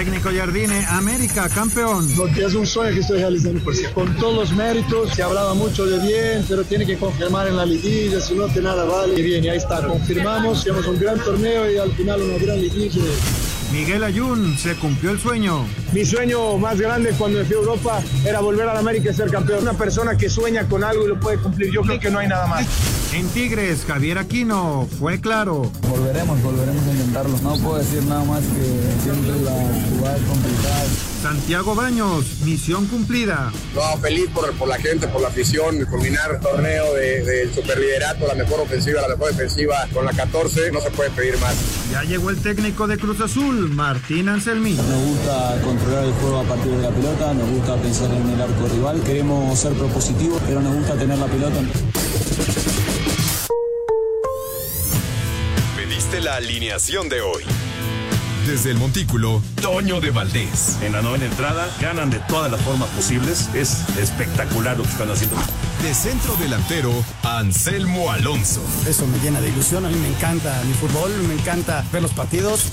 Técnico Jardine, América, campeón. Lo que es un sueño que estoy realizando por sí. Con todos los méritos, se hablaba mucho de bien, pero tiene que confirmar en la liguilla, si no, que nada vale. Y bien, y ahí está, confirmamos, tenemos un gran torneo y al final una gran liguilla. Miguel Ayun, se cumplió el sueño. Mi sueño más grande cuando me fui a Europa era volver a la América y ser campeón. Una persona que sueña con algo y lo puede cumplir, yo creo que no hay nada más. En Tigres, Javier Aquino, fue claro. Volveremos, volveremos a intentarlo. No puedo decir nada más que siempre la jugada es complicada. Santiago Baños, misión cumplida. No, feliz por, por la gente, por la afición, culminar el torneo del de, superliderato, la mejor ofensiva, la mejor defensiva con la 14, no se puede pedir más. Ya llegó el técnico de Cruz Azul, Martín Anselmi. Nos gusta controlar el juego a partir de la pelota, nos gusta pensar en el arco rival, queremos ser propositivos, pero nos gusta tener la pelota. Pediste la alineación de hoy. Desde el Montículo, Toño de Valdés. En la novena entrada, ganan de todas las formas posibles. Es espectacular lo que están haciendo. De centro delantero, Anselmo Alonso. Eso me llena de ilusión. A mí me encanta mi fútbol, me encanta ver los partidos.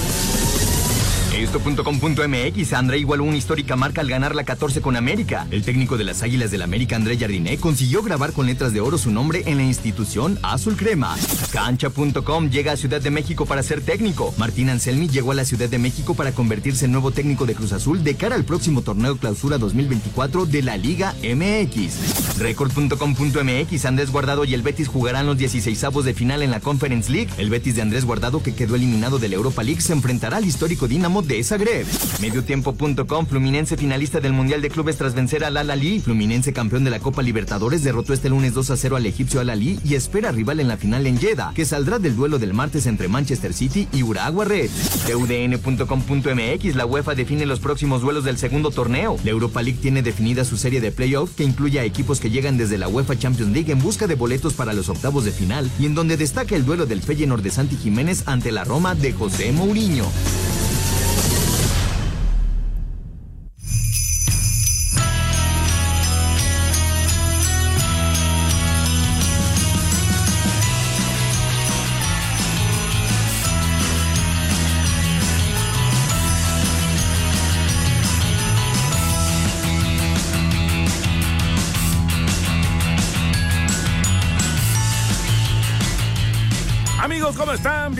Esto.com.mx, André igualó una histórica marca al ganar la 14 con América. El técnico de las Águilas del América, André Jardiné, consiguió grabar con letras de oro su nombre en la institución Azul Crema. Cancha.com llega a Ciudad de México para ser técnico. Martín Anselmi llegó a la Ciudad de México para convertirse en nuevo técnico de Cruz Azul de cara al próximo torneo clausura 2024 de la Liga MX. Record.com.mx, Andrés Guardado y el Betis jugarán los 16avos de final en la Conference League. El Betis de Andrés Guardado, que quedó eliminado de la Europa League, se enfrentará al histórico Dinamo de Zagreb. Mediotiempo.com, Fluminense finalista del Mundial de Clubes tras vencer al Al-Ali. Fluminense campeón de la Copa Libertadores derrotó este lunes 2 a 0 al egipcio Al-Ali y espera rival en la final en Jeddah, que saldrá del duelo del martes entre Manchester City y Urawa Red. TUDN.com.mx, la UEFA define los próximos duelos del segundo torneo. La Europa League tiene definida su serie de playoff que incluye a equipos que llegan desde la UEFA Champions League en busca de boletos para los octavos de final y en donde destaca el duelo del Feyenoord de Santi Jiménez ante la Roma de José Mourinho.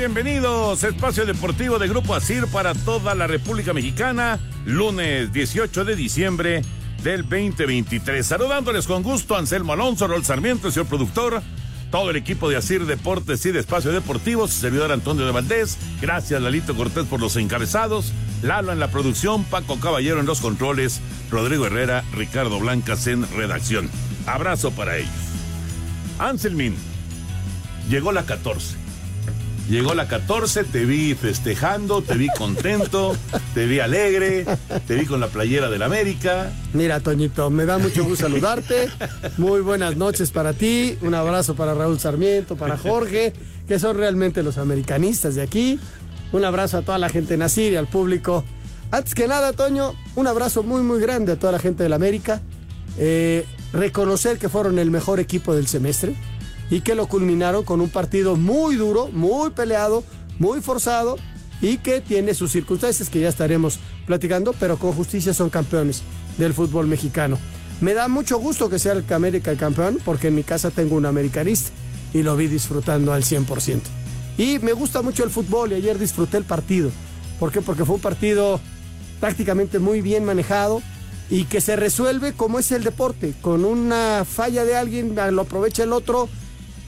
Bienvenidos. Espacio Deportivo de Grupo Asir para toda la República Mexicana. Lunes 18 de diciembre del 2023. Saludándoles con gusto Anselmo Alonso, Rol Sarmiento, señor productor, todo el equipo de Asir Deportes y de Espacio Deportivo, su servidor Antonio de Valdés. Gracias, Lalito Cortés, por los encabezados. Lalo en la producción, Paco Caballero en los controles, Rodrigo Herrera, Ricardo Blancas en redacción. Abrazo para ellos. Anselmin, llegó la 14. Llegó la 14, te vi festejando, te vi contento, te vi alegre, te vi con la playera del América. Mira, Toñito, me da mucho gusto saludarte. Muy buenas noches para ti. Un abrazo para Raúl Sarmiento, para Jorge, que son realmente los americanistas de aquí. Un abrazo a toda la gente de Nacir y al público. Antes que nada, Toño, un abrazo muy, muy grande a toda la gente del América. Eh, reconocer que fueron el mejor equipo del semestre y que lo culminaron con un partido muy duro, muy peleado, muy forzado y que tiene sus circunstancias que ya estaremos platicando, pero con justicia son campeones del fútbol mexicano. Me da mucho gusto que sea el América campeón porque en mi casa tengo un americanista y lo vi disfrutando al 100%. Y me gusta mucho el fútbol y ayer disfruté el partido. ¿Por qué? Porque fue un partido prácticamente muy bien manejado y que se resuelve como es el deporte, con una falla de alguien, lo aprovecha el otro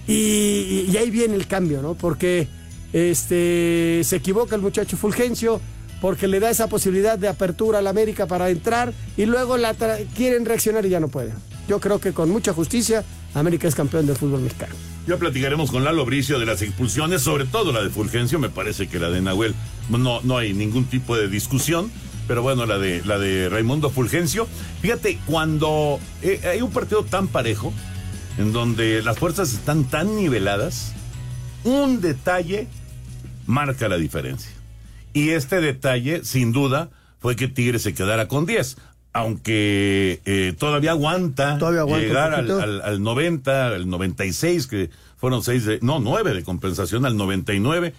Y, ahí viene el cambio, ¿no? Porque este, se equivoca el muchacho Fulgencio, porque le da esa posibilidad de apertura a la América para entrar y luego la quieren reaccionar y ya no pueden. Yo creo que con mucha justicia América es campeón del fútbol mexicano. Ya platicaremos con Lalo Bricio de las expulsiones, sobre todo la de Fulgencio, me parece que la de Nahuel no, no hay ningún tipo de discusión, pero bueno, la de, la de Raimundo Fulgencio. Fíjate, cuando eh, hay un partido tan parejo, en donde las fuerzas están tan niveladas, un detalle marca la diferencia. Y este detalle, sin duda, fue que Tigres se quedara con 10. Aunque eh, todavía aguanta, llegar al, al, 90, al 96, que fueron seis de, no, nueve de compensación al 99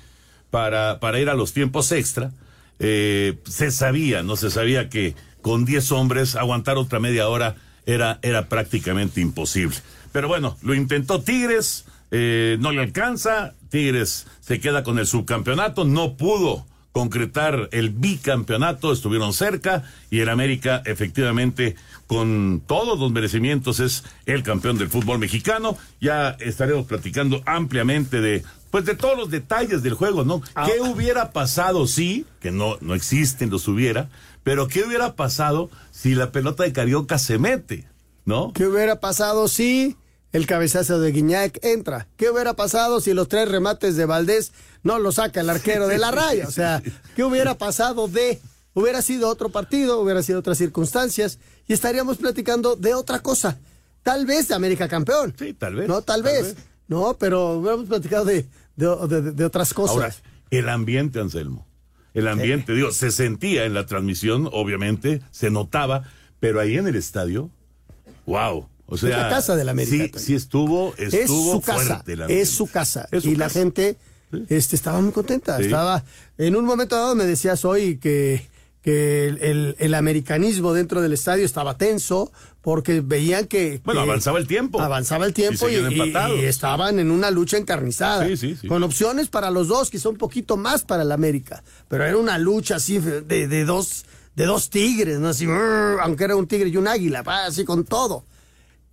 para, para ir a los tiempos extra. Eh, se sabía, no se sabía que con 10 hombres aguantar otra media hora era, era prácticamente imposible. Pero bueno, lo intentó Tigres, eh, no le alcanza, Tigres se queda con el subcampeonato, no pudo concretar el bicampeonato, estuvieron cerca y el América efectivamente con todos los merecimientos es el campeón del fútbol mexicano. Ya estaremos platicando ampliamente de pues de todos los detalles del juego, ¿no? Ah. ¿Qué hubiera pasado si, que no no existen los hubiera, pero qué hubiera pasado si la pelota de Carioca se mete, ¿no? ¿Qué hubiera pasado si el cabezazo de Guiñac entra. ¿Qué hubiera pasado si los tres remates de Valdés no lo saca el arquero de la raya? O sea, ¿qué hubiera pasado de... Hubiera sido otro partido, hubiera sido otras circunstancias y estaríamos platicando de otra cosa. Tal vez de América campeón. Sí, tal vez. No, tal, vez. No, pero hubiéramos platicado de, de, de, otras cosas. Ahora, el ambiente, Anselmo. El ambiente, digo, se sentía en la transmisión, obviamente, se notaba, pero ahí en el estadio, wow. O sea, es la casa de la América. Sí, sí estuvo, estuvo es su casa, es su casa. y la gente este, estaba muy contenta. Estaba, en un momento dado me decías hoy que, que el, el, americanismo dentro del estadio estaba tenso porque veían que... Bueno, avanzaba el tiempo. Avanzaba el tiempo y, y, estaban en una lucha encarnizada. Con opciones para los dos, quizá un poquito más para el América. Pero era una lucha así de, de dos de dos tigres, ¿no? Así, aunque era un tigre y un águila, así con todo.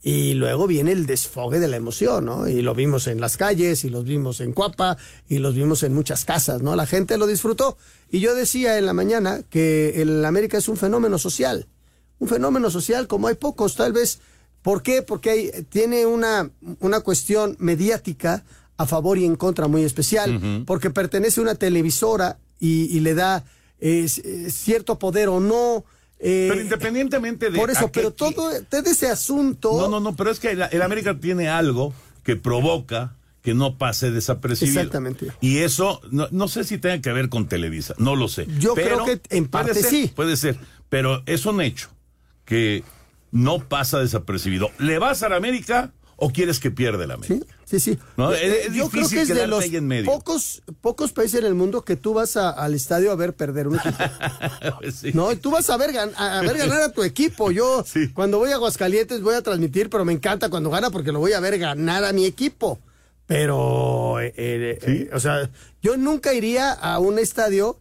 Y luego viene el desfogue de la emoción, ¿no? Y lo vimos en las calles, y los vimos en Cuapa, y los vimos en muchas casas, ¿no? La gente lo disfrutó. Y yo decía en la mañana que el América es un fenómeno social. Un fenómeno social como hay pocos, tal vez. ¿Por qué? Porque hay, tiene una, una cuestión mediática a favor y en contra muy especial. Porque pertenece a una televisora y, y le da eh, cierto poder o no eh, pero independientemente de. Por eso, pero todo, ese asunto. No, no, no, pero es que el, América tiene algo que provoca que no pase desapercibido. Exactamente. Y eso, no, sé si tenga que ver con Televisa, no lo sé. Yo creo que en parte sí. Puede ser, pero es un hecho que no pasa desapercibido. ¿Le vas a la América o quieres que pierda la América? Sí, sí. ¿No? Es, Yo creo que es de los en medio. pocos, pocos países en el mundo que tú vas al estadio a ver perder un equipo. sí. No, tú vas a ver, a, ver ganar a tu equipo. Yo, cuando voy a Aguascalientes, voy a transmitir, pero me encanta cuando gana porque lo voy a ver ganar a mi equipo. Pero, eh, eh, eh, o sea, yo nunca iría a un estadio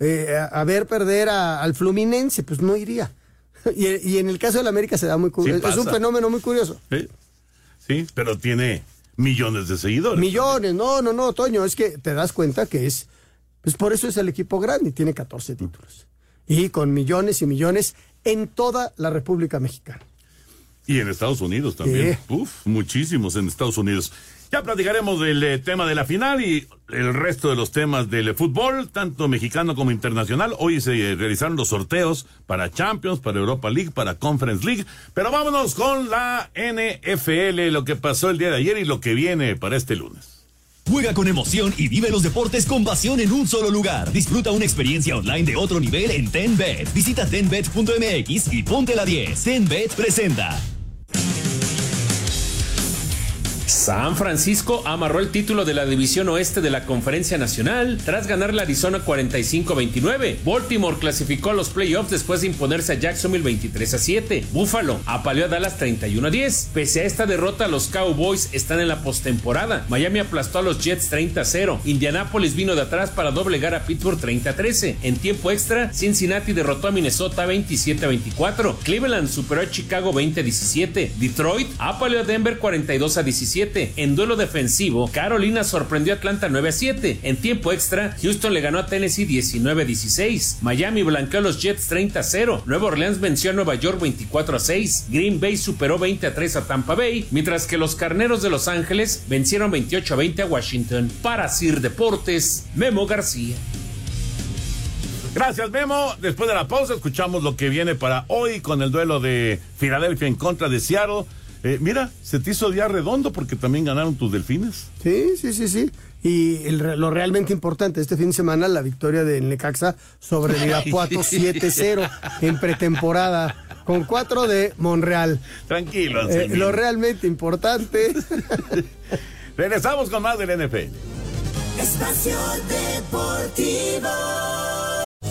a, ver perder al Fluminense, pues no iría. Y, en el caso de la América se da muy curioso. es un fenómeno muy curioso. Sí. Sí, pero tiene millones de seguidores. Millones, no, no, no, Toño, es que te das cuenta que es, pues por eso es el equipo grande y tiene 14 títulos. Y con millones y millones en toda la República Mexicana. Y en Estados Unidos también. Uf, muchísimos en Estados Unidos. Ya platicaremos del eh, tema de la final y el resto de los temas del fútbol, tanto mexicano como internacional. Hoy se eh, realizaron los sorteos para Champions, para Europa League, para Conference League. Pero vámonos con la NFL, lo que pasó el día de ayer y lo que viene para este lunes. Juega con emoción y vive los deportes con pasión en un solo lugar. Disfruta una experiencia online de otro nivel en TenBet. Visita tenbet.mx y ponte la 10. TenBet presenta. San Francisco amarró el título de la División Oeste de la Conferencia Nacional tras ganar la Arizona 45-29. Baltimore clasificó a los playoffs después de imponerse a Jacksonville 23 a 7. Buffalo apaleó a Dallas 31 a 10. Pese a esta derrota, los Cowboys están en la postemporada. Miami aplastó a los Jets 30 a 0. Indianapolis vino de atrás para doblegar a Pittsburgh 30 a 13. En tiempo extra, Cincinnati derrotó a Minnesota 27 a 24. Cleveland superó a Chicago 20 a 17. Detroit apaleó a Denver 42 a 17. 7. En duelo defensivo, Carolina sorprendió a Atlanta 9 a 7. En tiempo extra, Houston le ganó a Tennessee 19 a 16. Miami blanqueó a los Jets 30 a 0. Nueva Orleans venció a Nueva York 24 a 6. Green Bay superó 20 a 3 a Tampa Bay, mientras que los Carneros de Los Ángeles vencieron 28 a 20 a Washington. Para Sir Deportes, Memo García. Gracias, Memo. Después de la pausa, escuchamos lo que viene para hoy con el duelo de Filadelfia en contra de Seattle. Eh, mira, se te hizo día redondo porque también ganaron tus delfines. Sí, sí, sí, sí. Y el, lo realmente importante, este fin de semana, la victoria de Necaxa sobre el Irapuato 7-0 en pretemporada, con 4 de Monreal. Tranquilo. Eh, lo realmente importante. Regresamos con más del NFL. Espacio Deportivo.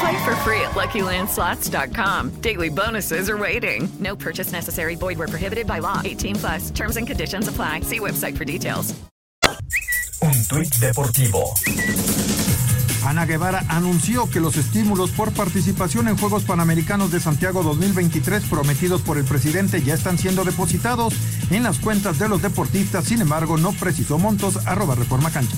Play for free at LuckyLandSlots.com. Daily bonuses are waiting. No purchase necessary. Void where prohibited by law. 18 plus. Terms and conditions apply. See website for details. Un tuit deportivo. Ana Guevara anunció que los estímulos por participación en Juegos Panamericanos de Santiago 2023 prometidos por el presidente ya están siendo depositados en las cuentas de los deportistas, sin embargo no precisó montos, arroba Reforma Cancha.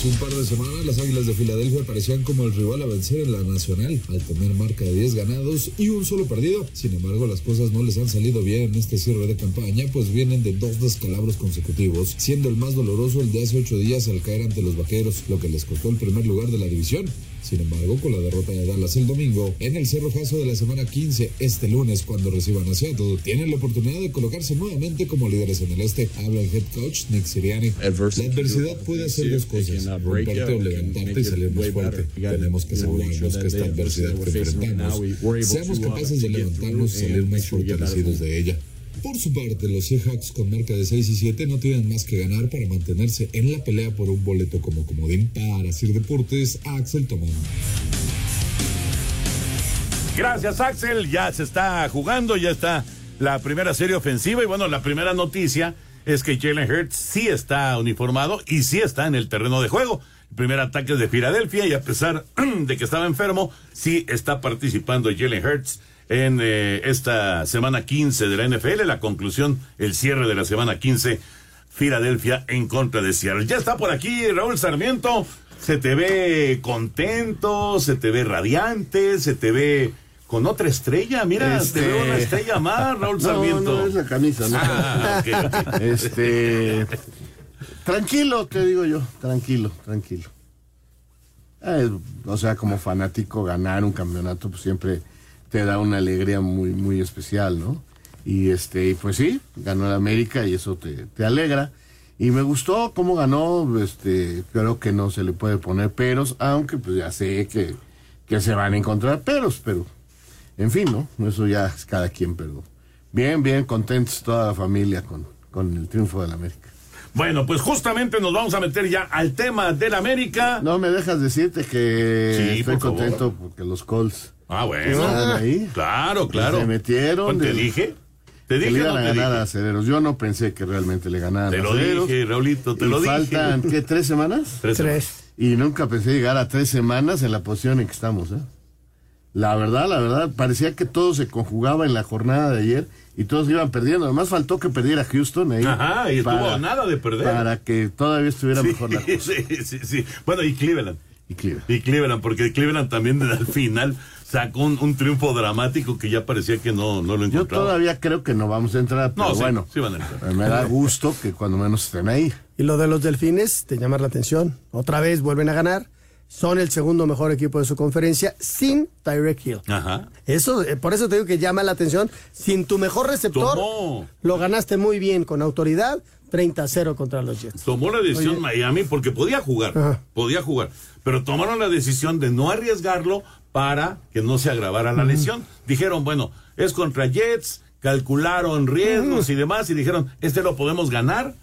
Hace un par de semanas las Águilas de Filadelfia parecían como el rival a vencer en la Nacional al tener marca de 10 ganados y un solo perdido. Sin embargo, las cosas no les han salido bien en este cierre de campaña, pues vienen de dos descalabros consecutivos, siendo el más doloroso el de hace ocho días al caer ante los Vaqueros, lo que les costó el primer lugar de la división. Sin embargo, con la derrota de Dallas el domingo, en el cerrojazo de la semana 15, este lunes, cuando reciban a Seattle, tienen la oportunidad de colocarse nuevamente como líderes en el este. Habla el head coach Nick Sirianni. La adversidad puede hacer dos cosas, romperte o levantarte y salir más fuerte. Tenemos que asegurarnos que esta adversidad que enfrentamos, seamos capaces de levantarnos y salir más fortalecidos de ella. Por su parte, los Seahawks con marca de 6 y 7 no tienen más que ganar para mantenerse en la pelea por un boleto como comodín para Sir Deportes Axel Tomán. Gracias, Axel. Ya se está jugando, ya está la primera serie ofensiva. Y bueno, la primera noticia es que Jalen Hurts sí está uniformado y sí está en el terreno de juego. El primer ataque es de Filadelfia y a pesar de que estaba enfermo, sí está participando Jalen Hurts en eh, esta semana 15 de la NFL. La conclusión, el cierre de la semana 15, Filadelfia en contra de Seattle. Ya está por aquí Raúl Sarmiento. Se te ve contento, se te ve radiante, se te ve con otra estrella. Mira, Este- te veo una estrella más, Raúl No, Sarmiento. no, es la camisa, ¿no? Ah. Este. Tranquilo, te digo yo, tranquilo, tranquilo. Eh, o sea, como fanático, ganar un campeonato pues, siempre te da una alegría muy, muy especial, ¿no? Y este, y pues sí, ganó el América y eso te, te alegra. Y me gustó cómo ganó, este, creo que no se le puede poner peros, aunque pues ya sé que, que se van a encontrar peros, pero en fin, ¿no? Eso ya es cada quien, pero bien, bien contentos toda la familia con, con el triunfo del América. Bueno, pues justamente nos vamos a meter ya al tema del América. No me dejas decirte que Sí, estoy por favor. contento porque los Colts Ah, bueno. ahí. Claro, claro. Se metieron. Te de- dije. Te que dije, le iban no a te ganar dije. a Acereros. Yo no pensé que realmente le ganaran Te lo Acereros. dije, Raulito, te Y lo dije. faltan, ¿qué? ¿Tres semanas? Tres semanas. Y nunca pensé llegar a tres semanas en la posición en que estamos, ¿eh? La verdad, la verdad, parecía que todo se conjugaba en la jornada de ayer y todos iban perdiendo. Además faltó que perdiera Houston ahí. Ajá, y estuvo a nada de perder. Para que todavía estuviera Sí, mejor la cosa. sí, sí, sí. Bueno, y Cleveland. Y Cleveland. Y Cleveland, porque Cleveland también al final sacó un, un triunfo dramático que ya parecía que no, no lo Yo encontraba. todavía creo que no vamos a entrar, pero No, sí, bueno, sí van a entrar. me da gusto que cuando menos estén ahí. Y lo de los delfines, te llama la atención. Otra vez vuelven a ganar. Son el segundo mejor equipo de su conferencia sin Tyreek Hill. Ajá. Eso, eh, por eso te digo que llama la atención. Sin tu mejor receptor, Tomó. lo ganaste muy bien, con autoridad, 30-0 contra los Jets. Tomó la decisión Oye. Miami porque podía jugar, Ajá. podía jugar, pero tomaron la decisión de no arriesgarlo para que no se agravara la lesión. Dijeron, bueno, es contra Jets, calcularon riesgos y demás y dijeron, este lo podemos ganar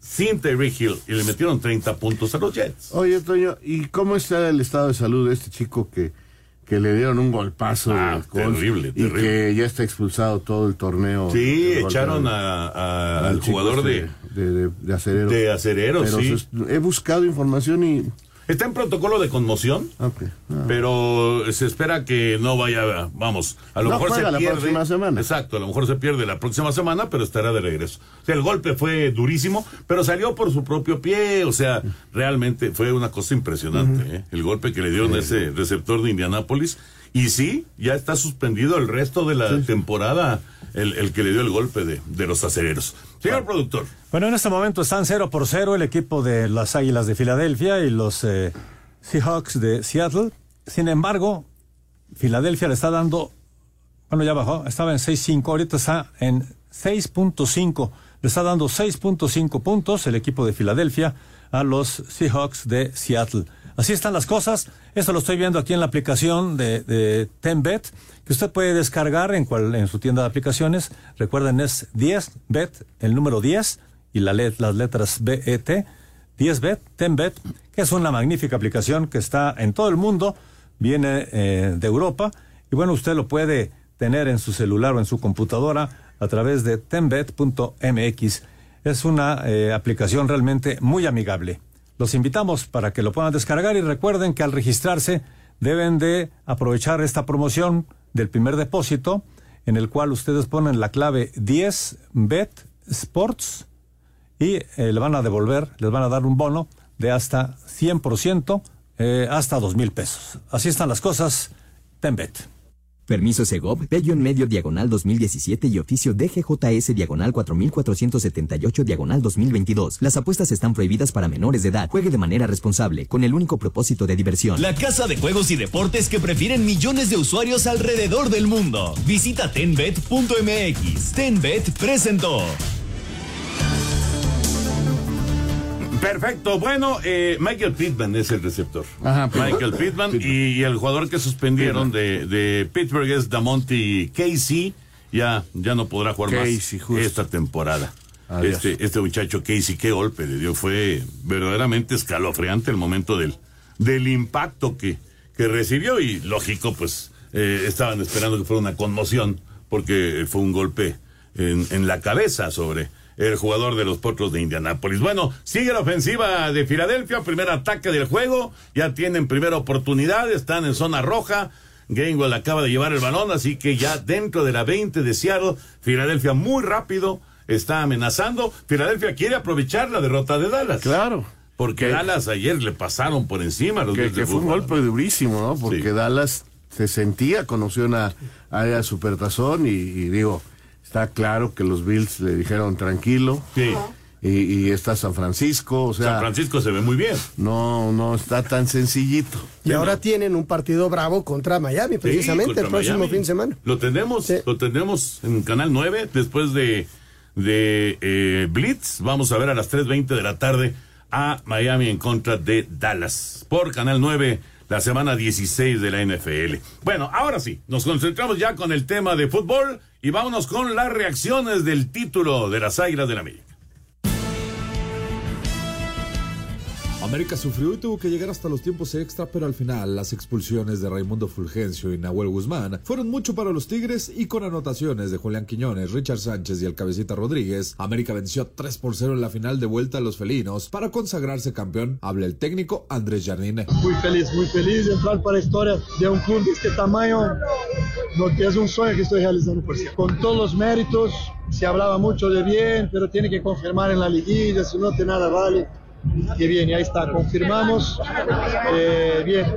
sin Tyreek Hill y le metieron 30 puntos a los Jets. Oye, Toño, ¿y cómo está el estado de salud de este chico que, que le dieron un golpazo? Ah, terrible, Y terrible. que ya está expulsado todo el torneo. Sí, echaron al- a- a- al jugador este de, de, de, de acereros. de acereros, Pero sí. he buscado información y... Está en protocolo de conmoción. Ah. pero se espera que no vaya, vamos, a lo No mejor juega se la pierde. próxima semana. Exacto, a lo mejor se pierde la próxima semana, pero estará de regreso. O sea, el golpe fue durísimo, pero salió por su propio pie, o sea, realmente fue una cosa impresionante, ¿eh? el golpe que le dieron a ese receptor de Indianápolis. Y sí, ya está suspendido el resto de la temporada el, el que le dio el golpe de, de los acereros. Señor productor. Bueno, en este momento están 0 por 0 el equipo de las Águilas de Filadelfia y los eh, Seahawks de Seattle. Sin embargo, Filadelfia le está dando, bueno, ya bajó, estaba en 6.5, ahorita está en 6.5. Le está dando 6.5 puntos el equipo de Filadelfia a los Seahawks de Seattle. Así están las cosas. Esto lo estoy viendo aquí en la aplicación de, de TenBet, que usted puede descargar en, cual, en su tienda de aplicaciones. Recuerden, es 10Bet, el número 10, y la let- las letras BET. 10Bet, TenBet, que es una magnífica aplicación que está en todo el mundo, viene eh, de Europa, y bueno, usted lo puede tener en su celular o en su computadora a través de tenbet.mx. Es una eh, aplicación realmente muy amigable. Los invitamos para que lo puedan descargar y recuerden que al registrarse deben de aprovechar esta promoción del primer depósito en el cual ustedes ponen la clave 10bet sports y eh, le van a devolver, les van a dar un bono de hasta 100%, eh, hasta dos mil pesos. Así están las cosas. Tenbet. Permiso Segov, Bello en medio diagonal 2017 y oficio DGJS diagonal 4478 diagonal 2022. Las apuestas están prohibidas para menores de edad. Juegue de manera responsable, con el único propósito de diversión. La casa de juegos y deportes que prefieren millones de usuarios alrededor del mundo. Visita tenbet.mx. Tenbet presentó. Perfecto, bueno, eh, Michael Pittman es el receptor. Ajá. Michael Pittman y, y el jugador que suspendieron de, de Pittsburgh es Damonte Casey. Ya, ya no podrá jugar Casey, más justo. esta temporada. Adiós. Este, este muchacho Casey, qué golpe le dio. Fue verdaderamente escalofriante el momento del, del impacto que, que recibió. Y lógico, pues eh, estaban esperando que fuera una conmoción porque fue un golpe en, en la cabeza sobre el jugador de los Potros de Indianápolis. Bueno, sigue la ofensiva de Filadelfia, primer ataque del juego, ya tienen primera oportunidad, están en zona roja. Gainwell acaba de llevar el balón, así que ya dentro de la 20 de Seattle, Filadelfia muy rápido está amenazando. Filadelfia quiere aprovechar la derrota de Dallas. Claro. Porque Dallas ayer le pasaron por encima a los Que, fue un golpe durísimo, ¿no? Porque Sí. Dallas se sentía con opción a, a ir a Supertazón y, y digo, está claro que los Bills le dijeron tranquilo. Sí. Y, y está San Francisco, o sea... San Francisco se ve muy bien. No, no está tan sencillito. Y ahora tienen un partido bravo contra Miami, precisamente, contra el próximo Miami. fin de semana. Lo tenemos, lo tenemos en Canal 9 después de, de eh, Blitz. Vamos a ver a las 3.20 de la tarde a Miami en contra de Dallas por Canal 9 la semana 16 de la NFL. Bueno, ahora sí, nos concentramos ya con el tema de fútbol y vámonos con las reacciones del título de las Águilas del América. América sufrió y tuvo que llegar hasta los tiempos extra, pero al final las expulsiones de Raimundo Fulgencio y Nahuel Guzmán fueron mucho para los Tigres y con anotaciones de Julián Quiñones, Richard Sánchez y el Cabecita Rodríguez, América venció 3 por 0 en la final de vuelta a los felinos para consagrarse campeón. Habla el técnico Andrés Jardine. Muy feliz, muy feliz de entrar para la historia de un club de este tamaño, lo que es un sueño que estoy realizando por sí. Con todos los méritos, se hablaba mucho de bien, pero tiene que confirmar en la liguilla, si no, de nada vale. Y bien, ahí está, confirmamos. Eh, bien,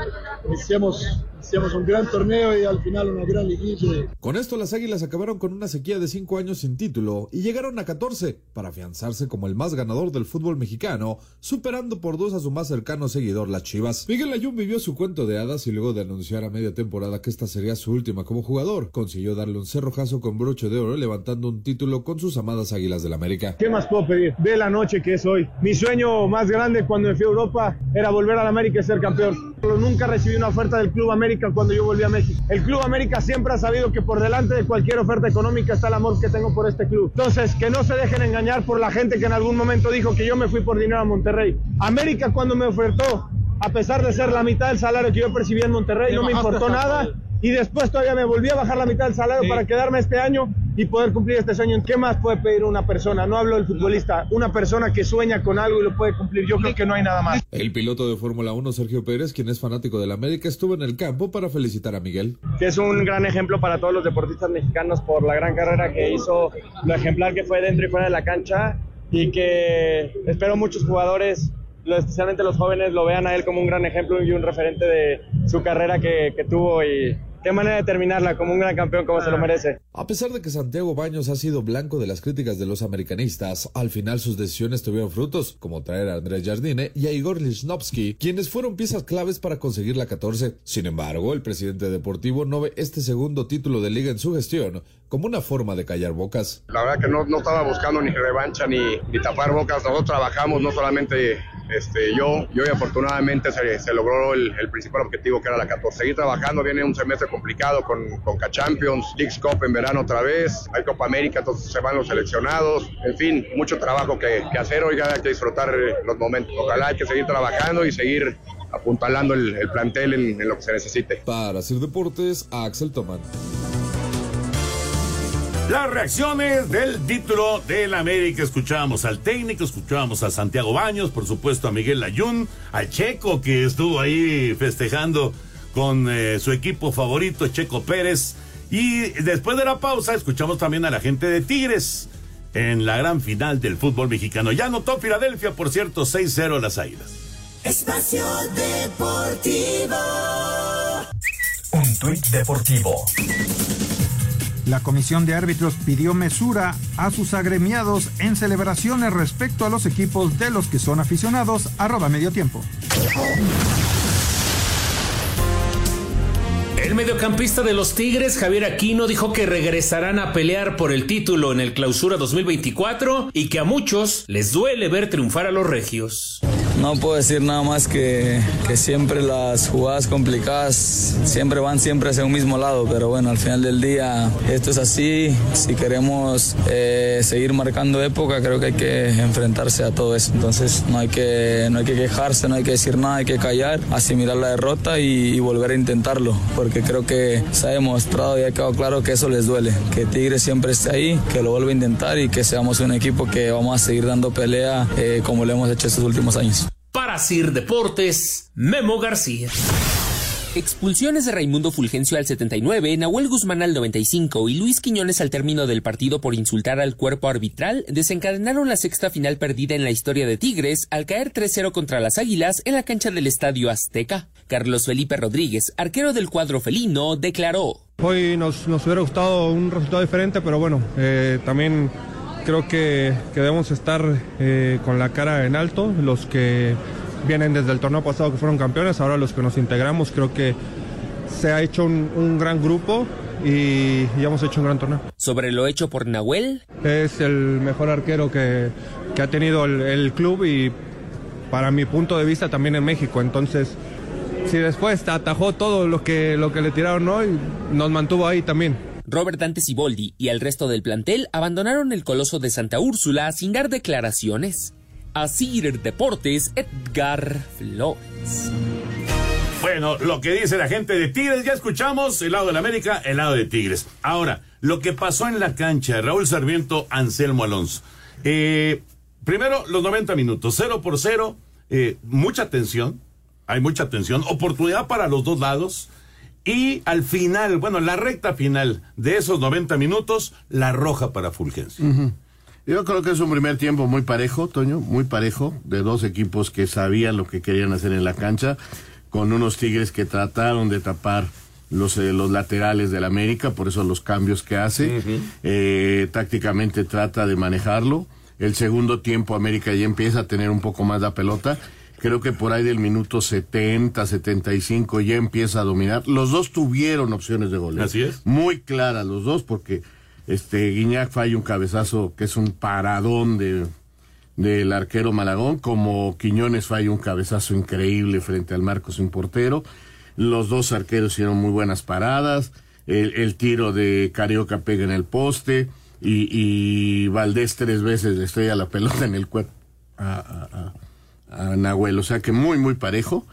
hicimos, hicimos un gran torneo y al final una gran liguilla. Con esto las Águilas acabaron con una sequía de 5 años sin título y llegaron a 14 para afianzarse como el más ganador del fútbol mexicano, superando por dos a su más cercano seguidor, las Chivas. Miguel Ayun vivió su cuento de hadas y luego de anunciar a media temporada que esta sería su última como jugador, consiguió darle un cerrojazo con broche de oro levantando un título con sus amadas Águilas del América. ¿Qué más puedo pedir? Ve la noche que es hoy. Mi sueño más grande cuando me fui a Europa era volver a la América y ser campeón. Nunca recibí una oferta del Club América cuando yo volví a México. El Club América siempre ha sabido que por delante de cualquier oferta económica está el amor que tengo por este club. Entonces, que no se dejen engañar por la gente que en algún momento dijo que yo me fui por dinero a Monterrey. América cuando me ofertó, a pesar de ser la mitad del salario que yo percibía en Monterrey, no me importó nada y después todavía me volví a bajar la mitad del salario para quedarme este año y poder cumplir este sueño. ¿Qué más puede pedir una persona? No hablo del futbolista, una persona que sueña con algo y lo puede cumplir. Yo creo que no hay nada más. El piloto de Fórmula 1, Sergio Pérez, quien es fanático del América, estuvo en el campo para felicitar a Miguel. Que es un gran ejemplo para todos los deportistas mexicanos por la gran carrera que hizo, lo ejemplar que fue dentro y fuera de la cancha y que espero muchos jugadores especialmente los jóvenes lo vean a él como un gran ejemplo y un referente de su carrera que, que tuvo y, qué manera de terminarla como un gran campeón como se lo merece. A pesar de que Santiago Baños ha sido blanco de las críticas de los americanistas, al final sus decisiones tuvieron frutos, como traer a Andrés Jardine y a Igor Lichnowsky, quienes fueron piezas claves para conseguir la 14. Sin embargo, el presidente deportivo no ve este segundo título de liga en su gestión como una forma de callar bocas. La verdad que no, no estaba buscando ni revancha ni, ni tapar bocas, nosotros trabajamos no solamente este, yo, yo y afortunadamente se, logró el, principal objetivo que era la 14. Seguir trabajando, viene un semestre complicado con, con Champions, Leagues Cup en verano otra vez, hay Copa América, entonces se van los seleccionados, en fin, mucho trabajo que, que hacer, hoy hay que disfrutar los momentos. Ojalá hay que seguir trabajando y seguir apuntalando el, el plantel en, en, lo que se necesite. Para hacer deportes, Axel Tomán. Las reacciones del título del América. Escuchábamos al técnico, escuchábamos a Santiago Baños, por supuesto a Miguel Layún, al Checo que estuvo ahí festejando con eh, su equipo favorito, Checo Pérez. Y después de la pausa, escuchamos también a la gente de Tigres en la gran final del fútbol mexicano. Ya anotó Filadelfia, por cierto, 6-0 las Águilas. Espacio Deportivo. Un tuit deportivo. La comisión de árbitros pidió mesura a sus agremiados en celebraciones respecto a los equipos de los que son aficionados. Arroba medio tiempo. El mediocampista de los Tigres, Javier Aquino, dijo que regresarán a pelear por el título en el Clausura 2024 y que a muchos les duele ver triunfar a los regios. No puedo decir nada más que, que, siempre las jugadas complicadas siempre van siempre hacia un mismo lado, pero bueno, al final del día esto es así. Si queremos eh, seguir marcando época, creo que hay que enfrentarse a todo eso. Entonces no hay que, no hay que quejarse, no hay que decir nada, hay que callar, asimilar la derrota y, volver a intentarlo, porque creo que se ha demostrado y ha quedado claro que eso les duele, que Tigre siempre esté ahí, que lo vuelva a intentar y que seamos un equipo que vamos a seguir dando pelea eh, como lo hemos hecho estos últimos años. Para Sir Deportes, Memo García. Expulsiones de Raimundo Fulgencio al 79, Nahuel Guzmán al 95 y Luis Quiñones al término del partido por insultar al cuerpo arbitral desencadenaron la sexta final perdida en la historia de Tigres al caer 3-0 contra las Águilas en la cancha del Estadio Azteca. Carlos Felipe Rodríguez, arquero del cuadro felino, declaró. Hoy nos, nos hubiera gustado un resultado diferente, pero bueno, eh, también creo que, que debemos estar eh, con la cara en alto, los que vienen desde el torneo pasado que fueron campeones, ahora los que nos integramos, creo que se ha hecho un, un gran grupo y, y, hemos hecho un gran torneo. Sobre lo hecho por Nahuel. Es el mejor arquero que, que ha tenido el, el, club y para mi punto de vista también en México, entonces si después atajó todo lo que, lo que le tiraron hoy, nos mantuvo ahí también. Robert Dante Siboldi y el resto del plantel abandonaron el coloso de Santa Úrsula sin dar declaraciones. Asir Deportes, Edgar Flores. Bueno, lo que dice la gente de Tigres, ya escuchamos el lado de la América, el lado de Tigres. Ahora, lo que pasó en la cancha, Raúl Sarmiento, Anselmo Alonso. Eh, primero, los 90 minutos, 0 por 0, eh, mucha tensión, hay mucha tensión, oportunidad para los dos lados. Y al final, bueno, la recta final de esos 90 minutos, la roja para Fulgencio. Uh -huh. Yo creo que es un primer tiempo muy parejo, Toño, muy parejo, de dos equipos que sabían lo que querían hacer en la cancha, con unos Tigres que trataron de tapar los, eh, los laterales del América, por eso los cambios que hace. Uh -huh. eh, tácticamente trata de manejarlo. El segundo tiempo América ya empieza a tener un poco más la pelota creo que por ahí del minuto 70, 75 ya empieza a dominar. Los dos tuvieron opciones de gol. Así es. Muy claras los dos porque este Guiñac falla un cabezazo que es un paradón de del arquero Malagón, como Quiñones falla un cabezazo increíble frente al marco sin portero. Los dos arqueros hicieron muy buenas paradas. El, el tiro de Carioca pega en el poste. Y, y Valdés tres veces le estrella la pelota en el cuerpo a, a- a- a Nahuel. O sea que muy, muy parejo.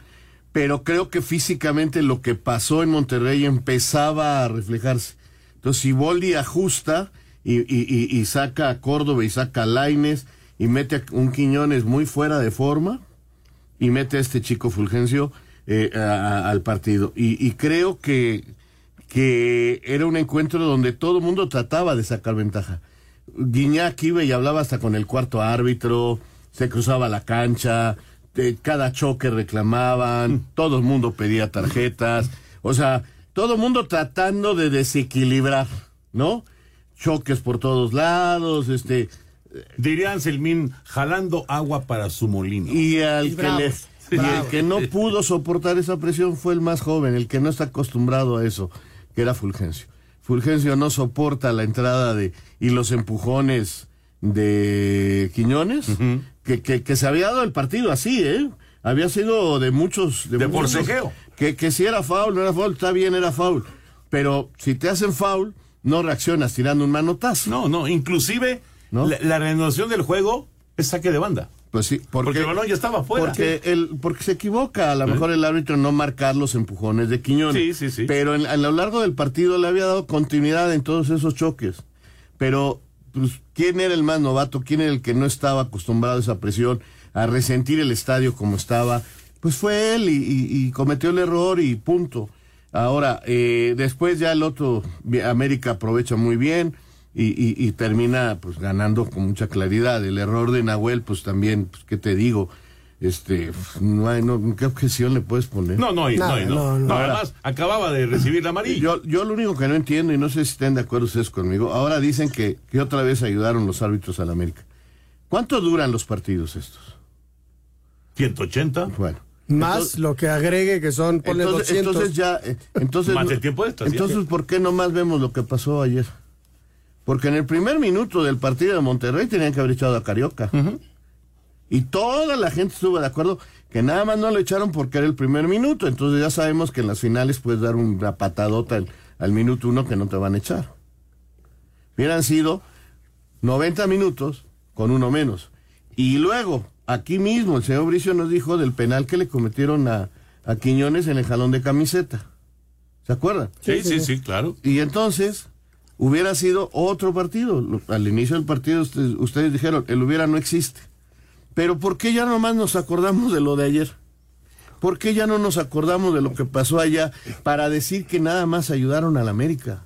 Pero creo que físicamente lo que pasó en Monterrey empezaba a reflejarse. Entonces, si Boldi ajusta y, y- y- saca a Córdoba y saca a Laines y mete a un Quiñones muy fuera de forma y mete a este chico Fulgencio eh, al partido. Y, y creo que, que era un encuentro donde todo el mundo trataba de sacar ventaja. Guiñac iba y hablaba hasta con el cuarto árbitro, se cruzaba la cancha, de cada choque reclamaban, todo el mundo pedía tarjetas, o sea, todo el mundo tratando de desequilibrar, ¿no? Choques por todos lados, este... Diría Anselmín, jalando agua para su molino. Y al Y que, le- y el que no pudo soportar esa presión fue el más joven, el que no está acostumbrado a eso, que era Fulgencio. Fulgencio no soporta la entrada de y los empujones de Quiñones, que, que, que se había dado el partido así, ¿eh? Había sido de muchos... De muchos- forcejeo. Que, que si era foul, no era foul, está bien, era foul. Pero si te hacen foul, no reaccionas tirando un manotazo. No, no, inclusive la, la renovación del juego es saque de banda. Pues sí, Porque el balón ya estaba fuera. Porque, el, porque se equivoca, a lo mejor el árbitro en no marcar los empujones de Quiñones. Sí, sí, sí. Pero en- a lo largo del partido le había dado continuidad en todos esos choques. Pero, pues, ¿quién era el más novato? ¿Quién era el que no estaba acostumbrado a esa presión, a resentir el estadio como estaba? Pues fue él y, y- y cometió el error y punto. Ahora, eh, después ya el otro, América aprovecha muy bien y, y- y termina pues ganando con mucha claridad. El error de Nahuel, pues también, pues, ¿qué te digo? Este, no hay, no, ¿qué objeción le puedes poner? No, no, y- no, y no. No, Ahora, además, acababa de recibir la amarilla. yo, yo lo único que no entiendo, y no sé si estén de acuerdo ustedes conmigo, ahora dicen que, que otra vez ayudaron los árbitros al América. ¿Cuánto duran los partidos estos? 180. Bueno. Más lo que agregue que son, ponle Entonces, 200. entonces ya, eh, entonces, Más el tiempo extra, sí. entonces ¿por qué no más vemos lo que pasó ayer? Porque en el primer minuto del partido de Monterrey tenían que haber echado a Carioca. Y toda la gente estuvo de acuerdo que nada más no lo echaron porque era el primer minuto. Entonces ya sabemos que en las finales puedes dar una patadota al, al minuto uno que no te van a echar. Hubieran sido 90 minutos con uno menos. Y luego, aquí mismo, el señor Bricio nos dijo del penal que le cometieron a, a Quiñones en el jalón de camiseta. ¿Se acuerdan? Sí, sí, sí, claro. Y entonces hubiera sido otro partido. Al inicio del partido ustedes, ustedes dijeron, el hubiera no existe. Pero ¿por qué ya nomás nos acordamos de lo de ayer? ¿Por qué ya no nos acordamos de lo que pasó allá para decir que nada más ayudaron a la América?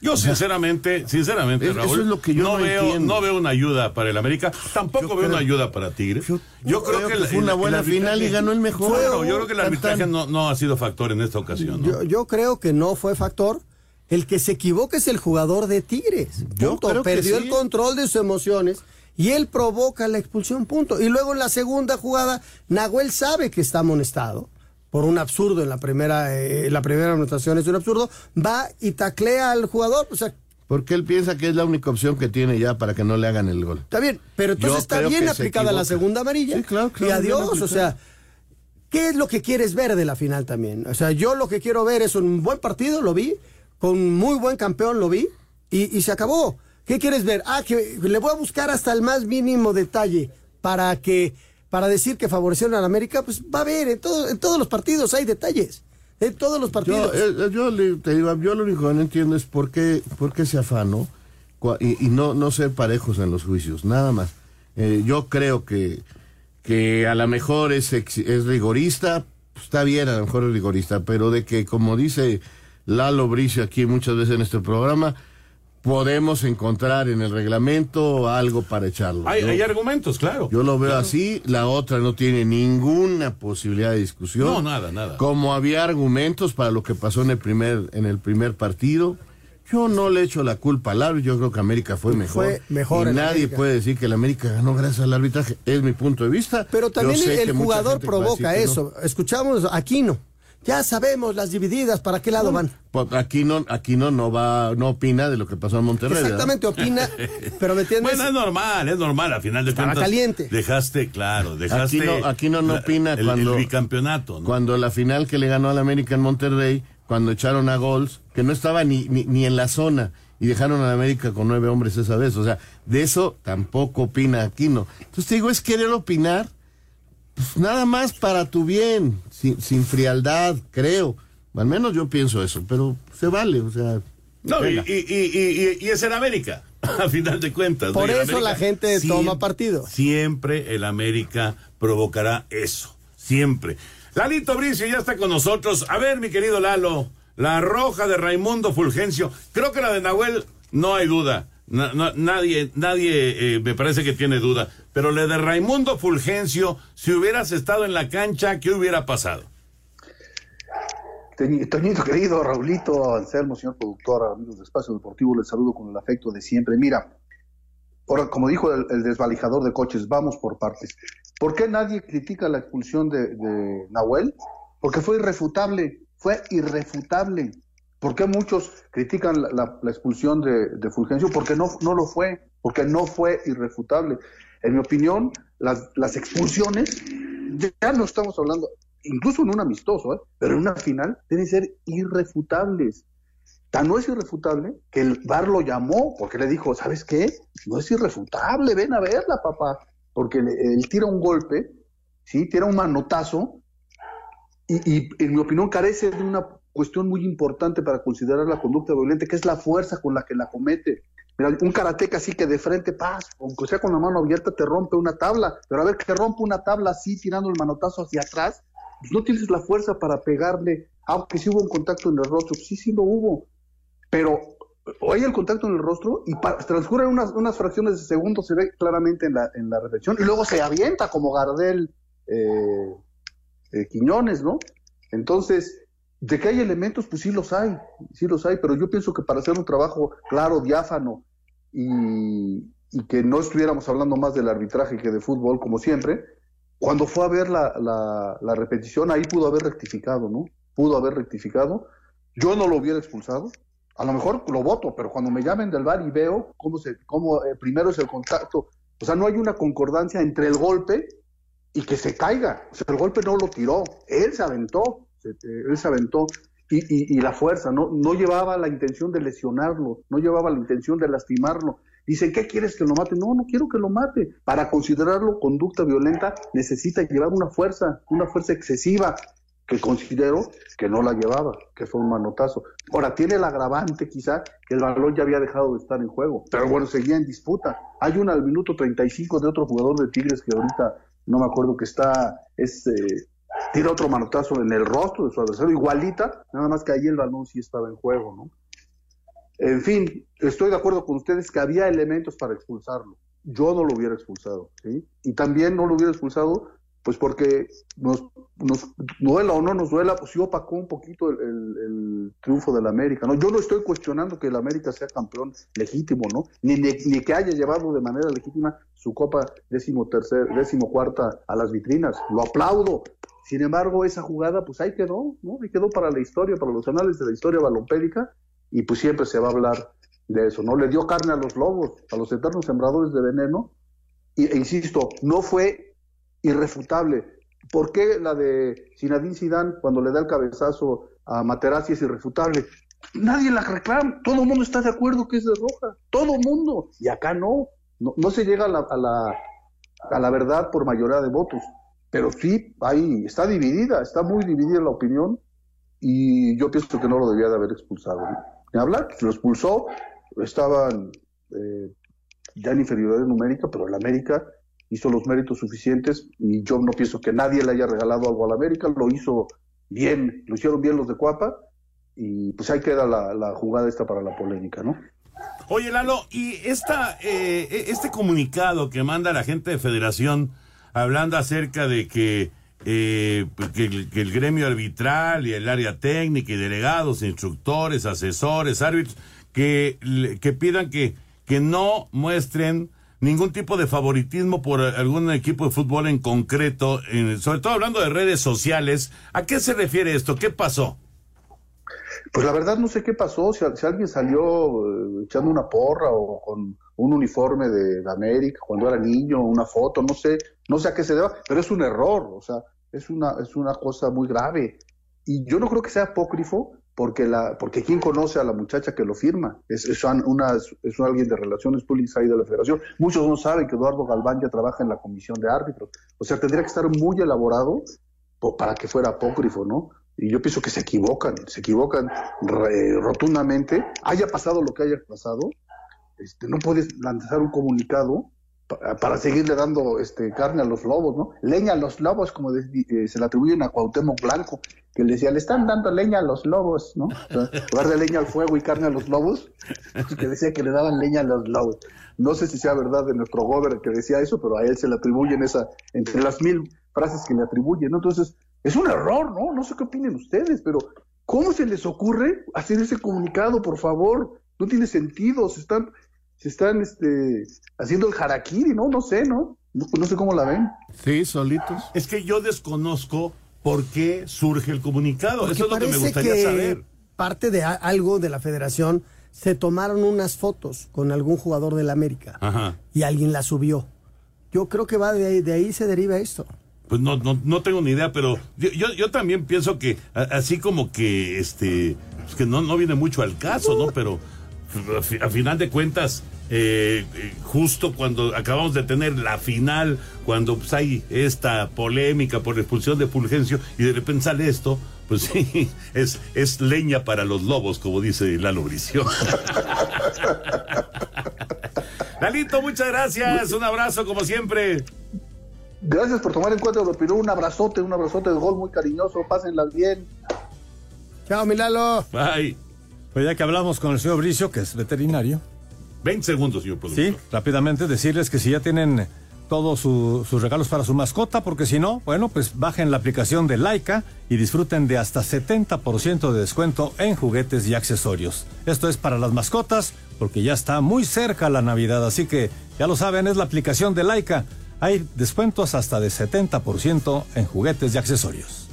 Yo sinceramente, sinceramente, Es- eso Raúl, es lo que yo no veo, entiendo. no veo una ayuda para el América, tampoco veo una ayuda para Tigres. Yo, creo, que, que fue una buena final y ganó el mejor. Claro, yo creo que el arbitraje no, no ha sido factor en esta ocasión. ¿no? Yo, yo creo que no fue factor. El que se equivoca es el jugador de Tigres. Yo que Perdió sí. el control de sus emociones y él provoca la expulsión. Punto. Y luego en la segunda jugada, Nahuel sabe que está amonestado por un absurdo en la primera, eh, la primera anotación es un absurdo. Va y taclea al jugador. O sea, Porque él piensa que es la única opción que tiene ya para que no le hagan el gol. Está bien, pero entonces Yo está bien se aplicada la segunda amarilla. Sí, claro, claro, y adiós, o sea, ¿qué es lo que quieres ver de la final también? O sea, yo lo que quiero ver es un buen partido, lo vi, con muy buen campeón, lo vi, y, y se acabó. ¿Qué quieres ver? Ah, que le voy a buscar hasta el más mínimo detalle para que, para decir que favorecieron a la América, pues va a haber, en, todo- en todos los partidos hay detalles. En todos los partidos. Yo, eh, yo te digo, yo lo único que no entiendo es por qué, por qué ese afano y, y no, no ser parejos en los juicios, nada más. Eh, yo creo que, que a lo mejor es rigorista, pues, está bien, a lo mejor es rigorista, pero de que, como dice Lalo Bricio aquí muchas veces en este programa, podemos encontrar en el reglamento algo para echarlo. Hay, Yo- hay argumentos, claro. yo lo veo Claro. así, la otra no tiene ninguna posibilidad de discusión. No, nada, nada. Como había argumentos para lo que pasó en el primer, en el primer partido, yo no le echo la culpa al árbitro, yo creo que América fue mejor. Fue mejor Y nadie América. puede decir que el América ganó gracias al arbitraje, es mi punto de vista. Pero también el jugador provoca no. eso. Escuchamos a Aquino. Ya sabemos las divididas, ¿para qué lado van? Pues aquí no, aquí no, no va, no opina de lo que pasó en Monterrey. ¿verdad? Exactamente, opina, pero me entiendes. Bueno, es normal, es normal, a final de Estaba cuentas. caliente. Dejaste, claro, dejaste. Aquí no, aquí no, no la- opina el, cuando. el bicampeonato, ¿no? Cuando la final que le ganó al América en Monterrey, cuando echaron a Gols, que no estaba ni, ni, ni en la zona, y dejaron al América con nueve hombres esa vez. O sea, de eso tampoco opina Aquino. Entonces te digo, es querer opinar, pues nada más para tu bien, sin, sin frialdad, creo. Al menos yo pienso eso, pero se vale, o sea. No, y, y, y, y- y es en América, a final de cuentas. Por eso la gente toma partido. Siempre el América provocará eso. Siempre. Lalito Bricio ya está con nosotros. A ver, mi querido Lalo, la roja de Raimundo Fulgencio. Creo que la de Nahuel, no hay duda. Na- na- nadie, nadie eh, me parece que tiene duda. Pero la de Raimundo Fulgencio, si hubieras estado en la cancha, ¿qué hubiera pasado? Toñi- Toñito querido, Raulito, Anselmo, señor productor, amigos de Espacio Deportivo, les saludo con el afecto de siempre. Mira, ahora, como dijo el, desvalijador de coches, vamos por partes. ¿Por qué nadie critica la expulsión de Nahuel? Porque fue irrefutable, fue irrefutable. ¿Por qué muchos critican la, expulsión de, Fulgencio? Porque no, no lo fue, porque no fue irrefutable. En mi opinión, las, las expulsiones, ya no estamos hablando, incluso en un amistoso, ¿eh? pero en una final, deben ser irrefutables. Tan no es irrefutable que el VAR lo llamó porque le dijo, ¿sabes qué? No es irrefutable, ven a verla, papá. Porque él tira un golpe, ¿sí? Tira un manotazo y, en mi opinión carece de una cuestión muy importante para considerar la conducta violenta, que es la fuerza con la que la comete. Mira, un karateca así que de frente, paz, aunque sea con la mano abierta, te rompe una tabla, pero a ver que rompe una tabla así, tirando el manotazo hacia atrás, pues no tienes la fuerza para pegarle, aunque sí hubo un contacto en el rostro, sí, sí lo hubo, pero hay el contacto en el rostro y transcurren unas, unas fracciones de segundo, se ve claramente en la, en la reflexión, y luego se avienta como Gardel eh, eh, Quiñones, ¿no? Entonces, de que hay elementos, pues sí los hay, sí los hay, pero yo pienso que para hacer un trabajo claro, diáfano y, y que no estuviéramos hablando más del arbitraje que de fútbol, como siempre, cuando fue a ver la, la, la repetición, ahí pudo haber rectificado, ¿no? Pudo haber rectificado. Yo no lo hubiera expulsado. A lo mejor lo voto, pero cuando me llamen del bar y veo cómo, se, cómo eh, primero es el contacto, o sea, no hay una concordancia entre el golpe y que se caiga. O sea, el golpe no lo tiró, él se aventó, se- él se aventó. Y, y- la fuerza, no, no llevaba la intención de lesionarlo, no llevaba la intención de lastimarlo. Dicen, ¿qué quieres que lo mate? No, no quiero que lo mate. Para considerarlo conducta violenta necesita llevar una fuerza, una fuerza excesiva, que considero que no la llevaba, que fue un manotazo. Ahora, tiene el agravante quizá que el balón ya había dejado de estar en juego, pero bueno, seguía en disputa. Hay una al minuto 35 de otro jugador de Tigres que ahorita no me acuerdo que está, es, eh, tira otro manotazo en el rostro de su adversario, igualita, nada más que ahí el balón sí estaba en juego, ¿no? En fin, estoy de acuerdo con ustedes que había elementos para expulsarlo. Yo no lo hubiera expulsado, ¿sí? Y también no lo hubiera expulsado, pues porque nos, nos duela o no nos duela, pues sí opacó un poquito el, el- el triunfo del América, ¿no? Yo no estoy cuestionando que el América sea campeón legítimo, ¿no? Ni, ni, ni que haya llevado de manera legítima su copa décimo tercer, décimo cuarta a las vitrinas. Lo aplaudo. Sin embargo, esa jugada, pues ahí quedó, ¿no? Ahí quedó para la historia, para los anales de la historia balompédica, y pues siempre se va a hablar de eso, ¿no? Le dio carne a los lobos, a los eternos sembradores de veneno, e insisto, no fue irrefutable. ¿Por qué la de Zinedine Zidane cuando le da el cabezazo a Materazzi es irrefutable? Nadie la reclama, todo el mundo está de acuerdo que es de roja, todo el mundo, y acá no, no, no se llega a la, a la, a la verdad por mayoría de votos, pero sí, ahí está dividida, está muy dividida la opinión, y yo pienso que no lo debía de haber expulsado. ¿no? Ni lo expulsó, estaban eh, ya en inferioridad numérica, pero el América hizo los méritos suficientes y yo no pienso que nadie le haya regalado algo al América, lo hizo bien, lo hicieron bien los de Cuapa y pues ahí queda la, la jugada esta para la polémica, ¿no? Oye, Lalo, y esta, eh, este comunicado que manda la gente de Federación hablando acerca de que, eh, pues, que, el, gremio arbitral y el área técnica y delegados, instructores, asesores, árbitros, que, que pidan que, que no muestren ningún tipo de favoritismo por algún equipo de fútbol en concreto, en- sobre todo hablando de redes sociales. ¿A qué se refiere esto? ¿Qué pasó? Pues la verdad no sé qué pasó, si, si alguien salió eh, echando una porra o con un uniforme de, América cuando era niño, una foto, no sé, no sé a qué se deba, pero es un error, o sea, es una, es una cosa muy grave. Y yo no creo que sea apócrifo, porque la, porque quién conoce a la muchacha que lo firma, es, es una, es alguien de relaciones públicas ahí de la federación. Muchos no saben que Eduardo Galván ya trabaja en la comisión de árbitros. O sea, tendría que estar muy elaborado para que fuera apócrifo, ¿no? Y yo pienso que se equivocan, se equivocan re- rotundamente. Haya pasado lo que haya pasado, este, no puedes lanzar un comunicado pa- para seguirle dando este, carne a los lobos, ¿no? Leña a los lobos, como de- eh, se le atribuyen a Cuauhtémoc Blanco, que le decía, le están dando leña a los lobos, ¿no? Lugar de leña al fuego y carne a los lobos, que decía que le daban leña a los lobos. No sé si sea verdad de nuestro gobernador que decía eso, pero a él se le atribuyen esa, entre las mil frases que le atribuyen, ¿no? Entonces, es un error, ¿no? No sé qué opinen ustedes, pero ¿cómo se les ocurre hacer ese comunicado, por favor? No tiene sentido, se están, se están este, haciendo el harakiri, ¿no? No sé, ¿no? No, no sé cómo la ven. Sí, solitos. Es que yo desconozco por qué surge el comunicado. Porque Eso es lo que me parece gustaría que saber. parte de algo de la federación se tomaron unas fotos con algún jugador del América Ajá. y alguien las subió. Yo creo que va de ahí, de ahí se deriva esto. Pues no, no, no tengo ni idea, pero yo, yo, también pienso que así como que este pues que no, no viene mucho al caso, ¿no? Pero a, fi- a final de cuentas, eh, justo cuando acabamos de tener la final, cuando pues, hay esta polémica por la expulsión de Fulgencio y de repente sale esto, pues sí, es, es leña para los lobos, como dice Lalo Bricio. Lalito, muchas gracias, un abrazo como siempre. Gracias por tomar en cuenta opinión. Un abrazote, un abrazote de gol muy cariñoso. Pásenla bien. Chao, Milalo. Bye. Pues ya que hablamos con el señor Bricio, que es veterinario. 20 segundos, señor productor. Sí, rápidamente decirles que si ya tienen todos su- sus regalos para su mascota, porque si no, bueno, pues bajen la aplicación de Laika y disfruten de hasta 70% de descuento en juguetes y accesorios. Esto es para las mascotas, porque ya está muy cerca la Navidad, así que ya lo saben, es la aplicación de Laika. Hay descuentos hasta de 70% en juguetes y accesorios.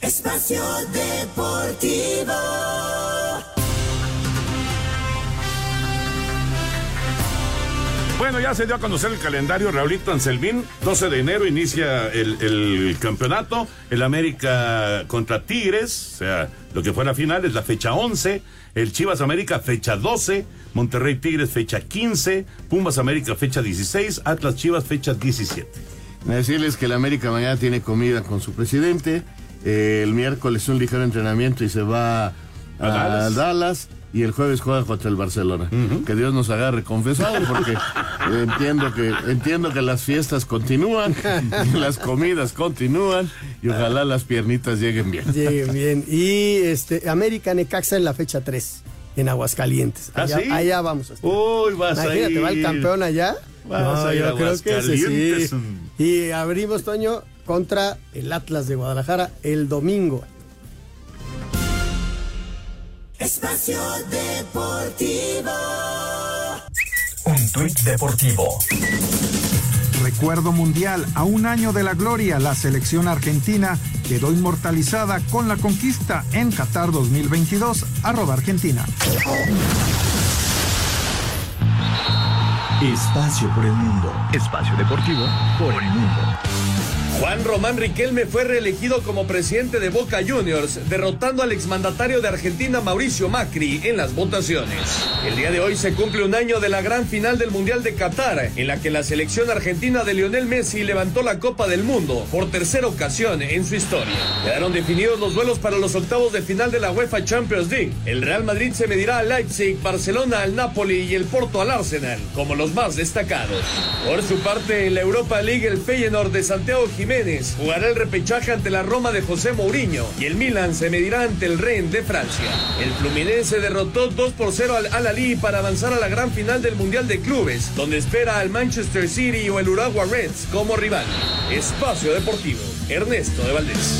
Espacio Deportivo. Bueno, ya se dio a conocer el calendario. Raulito Anselmín, 12 de enero inicia el, el campeonato. El América contra Tigres, o sea, lo que fue la final es la fecha 11. El Chivas América, fecha 12. Monterrey Tigres, fecha 15. Pumas América, fecha 16. Atlas Chivas, fecha 17. Decirles que el América mañana tiene comida con su presidente. eh, el miércoles un ligero entrenamiento y se va a, Dallas. Dallas. Y el jueves juega contra el Barcelona. Que Dios nos agarre confesado porque entiendo que entiendo que las fiestas continúan, las comidas continúan y ojalá las piernitas lleguen bien. Lleguen bien. Y este, América Necaxa en la fecha 3, en Aguascalientes. ¿Ah, Allá, sí? allá vamos a estar. Uy, vas a Imagínate, va el ir. campeón allá. Vas a ir a yo creo que ese Aguascalientes. sí. Y abrimos, Toño, contra el Atlas de Guadalajara el domingo. Espacio Deportivo. Un tuit deportivo. Recuerdo mundial, a un año de la gloria, la selección argentina quedó inmortalizada con la conquista en Qatar 2022, arroba Argentina. Espacio por el mundo. Espacio deportivo por el mundo. Juan Román Riquelme fue reelegido como presidente de Boca Juniors, derrotando al exmandatario de Argentina Mauricio Macri en las votaciones. El día de hoy se cumple un año de la gran final del Mundial de Qatar, en la que la selección argentina de Lionel Messi levantó la Copa del Mundo por tercera ocasión en su historia. Quedaron definidos los duelos para los octavos de final de la UEFA Champions League. El Real Madrid se medirá al Leipzig, Barcelona al Napoli y el Porto al Arsenal, como los más destacados. Por su parte, en la Europa League, el Feyenoord de Santiago Jiménez jugará el repechaje ante la Roma de José Mourinho y el Milan se medirá ante el Rennes de Francia. El Fluminense derrotó 2 por 0 al Al-Ali para avanzar a la gran final del Mundial de Clubes, donde espera al Manchester City o el Uruguay Reds como rival. Espacio Deportivo, Ernesto de Valdés.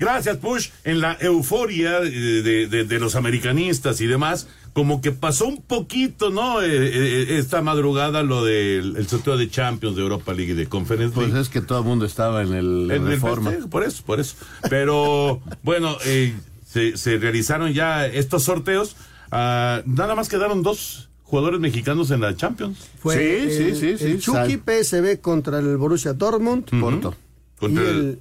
Gracias, Push. En la euforia eh, de los americanistas y demás, como que pasó un poquito, ¿no? Eh, eh, esta madrugada lo del el sorteo de Champions de Europa League y de Conference League. Pues es que todo el mundo estaba en el En el Reforma. festejo, por eso, por eso. Pero bueno, eh, se, se realizaron ya estos sorteos. Ah, nada más quedaron dos jugadores mexicanos en la Champions. Fue el, el Chucky PSV contra el Borussia Dortmund. Porto. Y Contra el-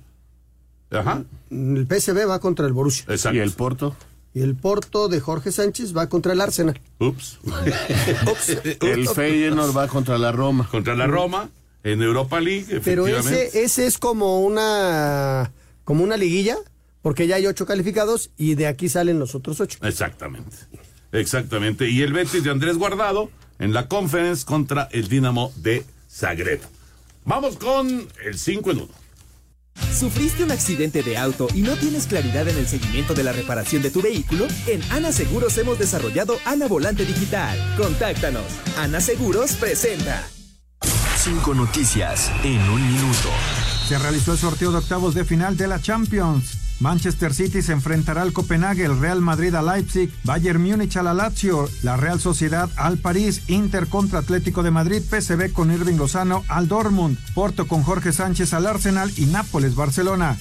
el, Ajá. el PSV va contra el Borussia. Exacto. ¿Y el Porto? Y el Porto de Jorge Sánchez va contra el Arsenal. Ups. El Feyenoord va contra la Roma. Contra la Roma, en Europa League, Pero ese, ese es como una como una liguilla, porque ya hay ocho calificados y de aquí salen los otros ocho. Exactamente. Exactamente. Y el Betis de Andrés Guardado en la conference contra el Dinamo de Zagreb. Vamos con el 5 en 1. ¿Sufriste un accidente de auto y no tienes claridad en el seguimiento de la reparación de tu vehículo? En Ana Seguros hemos desarrollado Ana Volante Digital. Contáctanos. Ana Seguros presenta. Cinco noticias en un minuto. Se realizó el sorteo de octavos de final de la Champions. Manchester City se enfrentará al Copenhague, el Real Madrid a Leipzig, Bayern Múnich a la Lazio, la Real Sociedad al París, Inter contra Atlético de Madrid, PSV con Irving Lozano al Dortmund, Porto con Jorge Sánchez al Arsenal y Nápoles Barcelona.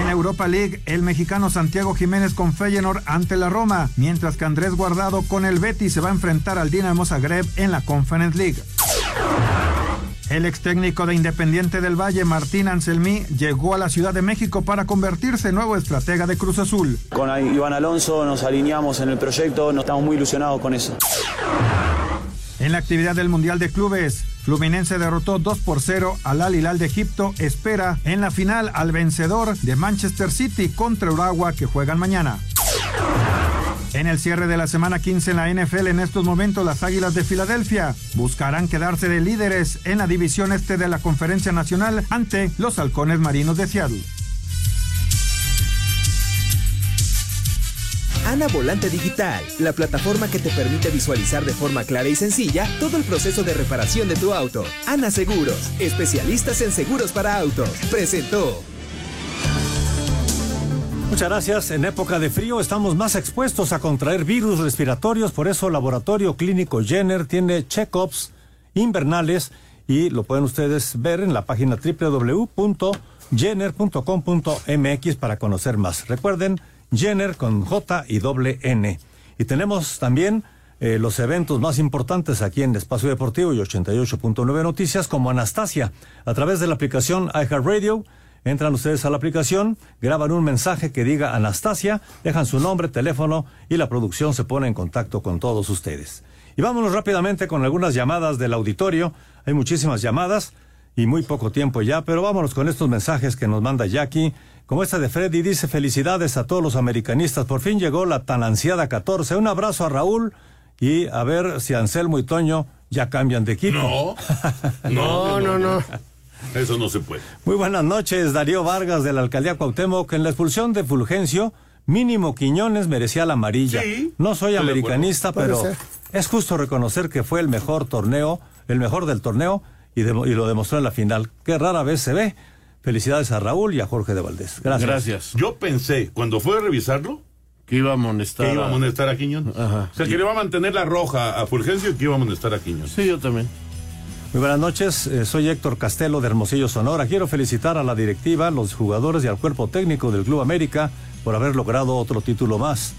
En Europa League, el mexicano Santiago Jiménez con Feyenoord ante la Roma, mientras que Andrés Guardado con el Betis se va a enfrentar al Dinamo Zagreb en la Conference League. El ex técnico de Independiente del Valle, Martín Anselmí, llegó a la Ciudad de México para convertirse en nuevo estratega de Cruz Azul. Con Iván Alonso nos alineamos en el proyecto, nos estamos muy ilusionados con eso. En la actividad del Mundial de Clubes, Fluminense derrotó 2 por 0 al Al Hilal de Egipto. Espera en la final al vencedor de Manchester City contra Uragua que juegan mañana. En el cierre de la semana 15 en la NFL, en estos momentos las Águilas de Filadelfia buscarán quedarse de líderes en la división este de la Conferencia Nacional ante los Halcones Marinos de Seattle. Ana Volante Digital, la plataforma que te permite visualizar de forma clara y sencilla todo el proceso de reparación de tu auto. Ana Seguros, especialistas en seguros para autos. Presentó. Muchas gracias. En época de frío estamos más expuestos a contraer virus respiratorios, por eso Laboratorio Clínico Jenner tiene check-ups invernales y lo pueden ustedes ver en la página www.jenner.com.mx para conocer más. Recuerden, Jenner con J y doble N. Y tenemos también eh, los eventos más importantes aquí en Espacio Deportivo y 88.9 Noticias como Anastasia a través de la aplicación iHeartRadio. Entran ustedes a la aplicación, graban un mensaje que diga Anastasia, dejan su nombre, teléfono y la producción se pone en contacto con todos ustedes. Y vámonos rápidamente con algunas llamadas del auditorio. Hay muchísimas llamadas y muy poco tiempo ya, pero vámonos con estos mensajes que nos manda Jackie. Como esta de Freddy dice, felicidades a todos los americanistas. Por fin llegó la tan ansiada 14. Un abrazo a Raúl y a ver si Anselmo y Toño ya cambian de equipo. No, no, no. Eso no se puede. Muy buenas noches, Darío Vargas de la alcaldía Cuauhtémoc. En la expulsión de Fulgencio, mínimo Quiñones merecía la amarilla. Sí, no soy americanista, pero es justo reconocer que fue el mejor torneo, el mejor del torneo y, lo demostró en la final, que rara vez se ve. Felicidades a Raúl y a Jorge de Valdés. Gracias. Yo pensé, cuando fue a revisarlo, que iba a amonestar. que iba a a- amonestar a Quiñón. Ajá. O sea, que le iba a mantener la roja a Fulgencio y que iba a amonestar a Quiñón. Sí, yo también. Muy buenas noches, eh, soy Héctor Castelo de Hermosillo, Sonora. Quiero felicitar a la directiva, los jugadores y al cuerpo técnico del Club América por haber logrado otro título más.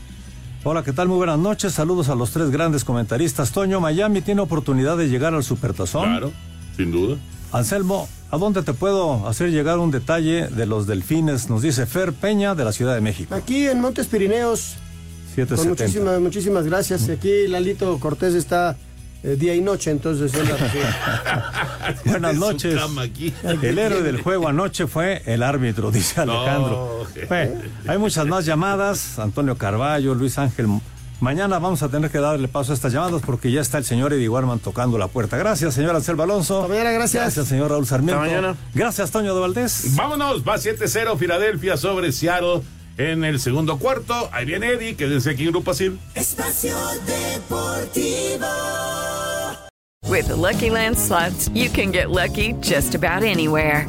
Hola, ¿qué tal? Muy buenas noches. Saludos a los tres grandes comentaristas. Toño, Miami tiene oportunidad de llegar al Supertazón. Claro, sin duda. Anselmo, ¿a dónde te puedo hacer llegar un detalle de los delfines? Nos dice Fer Peña de la Ciudad de México. Aquí en Montes Pirineos, con 770. muchísimas, muchísimas gracias. Aquí Lalito Cortés está eh, día y noche, entonces él Buenas Su noches. El héroe del juego anoche fue el árbitro, dice Alejandro. No. Fue. Hay muchas más llamadas. Antonio Carballo, Luis Ángel. Mañana vamos a tener que darle paso a estas llamadas porque ya está el señor Eddie Warman tocando la puerta. Gracias, señor Anselmo Alonso. mañana, gracias. Gracias, señor Raúl Sarmiento. Hasta mañana. Gracias, Toño de Valdés. Vámonos, va 7-0 Filadelfia sobre Seattle en el segundo cuarto. Ahí viene Eddie, quédense aquí en Grupo Asil. Espacio Deportivo. With the Lucky Land slots, you can get lucky just about anywhere.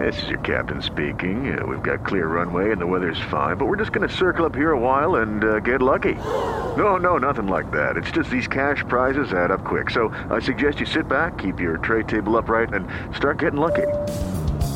This is your captain speaking. Uh, we've got clear runway and the weather's fine, but we're just going to circle up here a while and uh, get lucky. No, no, nothing like that. It's just these cash prizes add up quick. So I suggest you sit back, keep your tray table upright, and start getting lucky.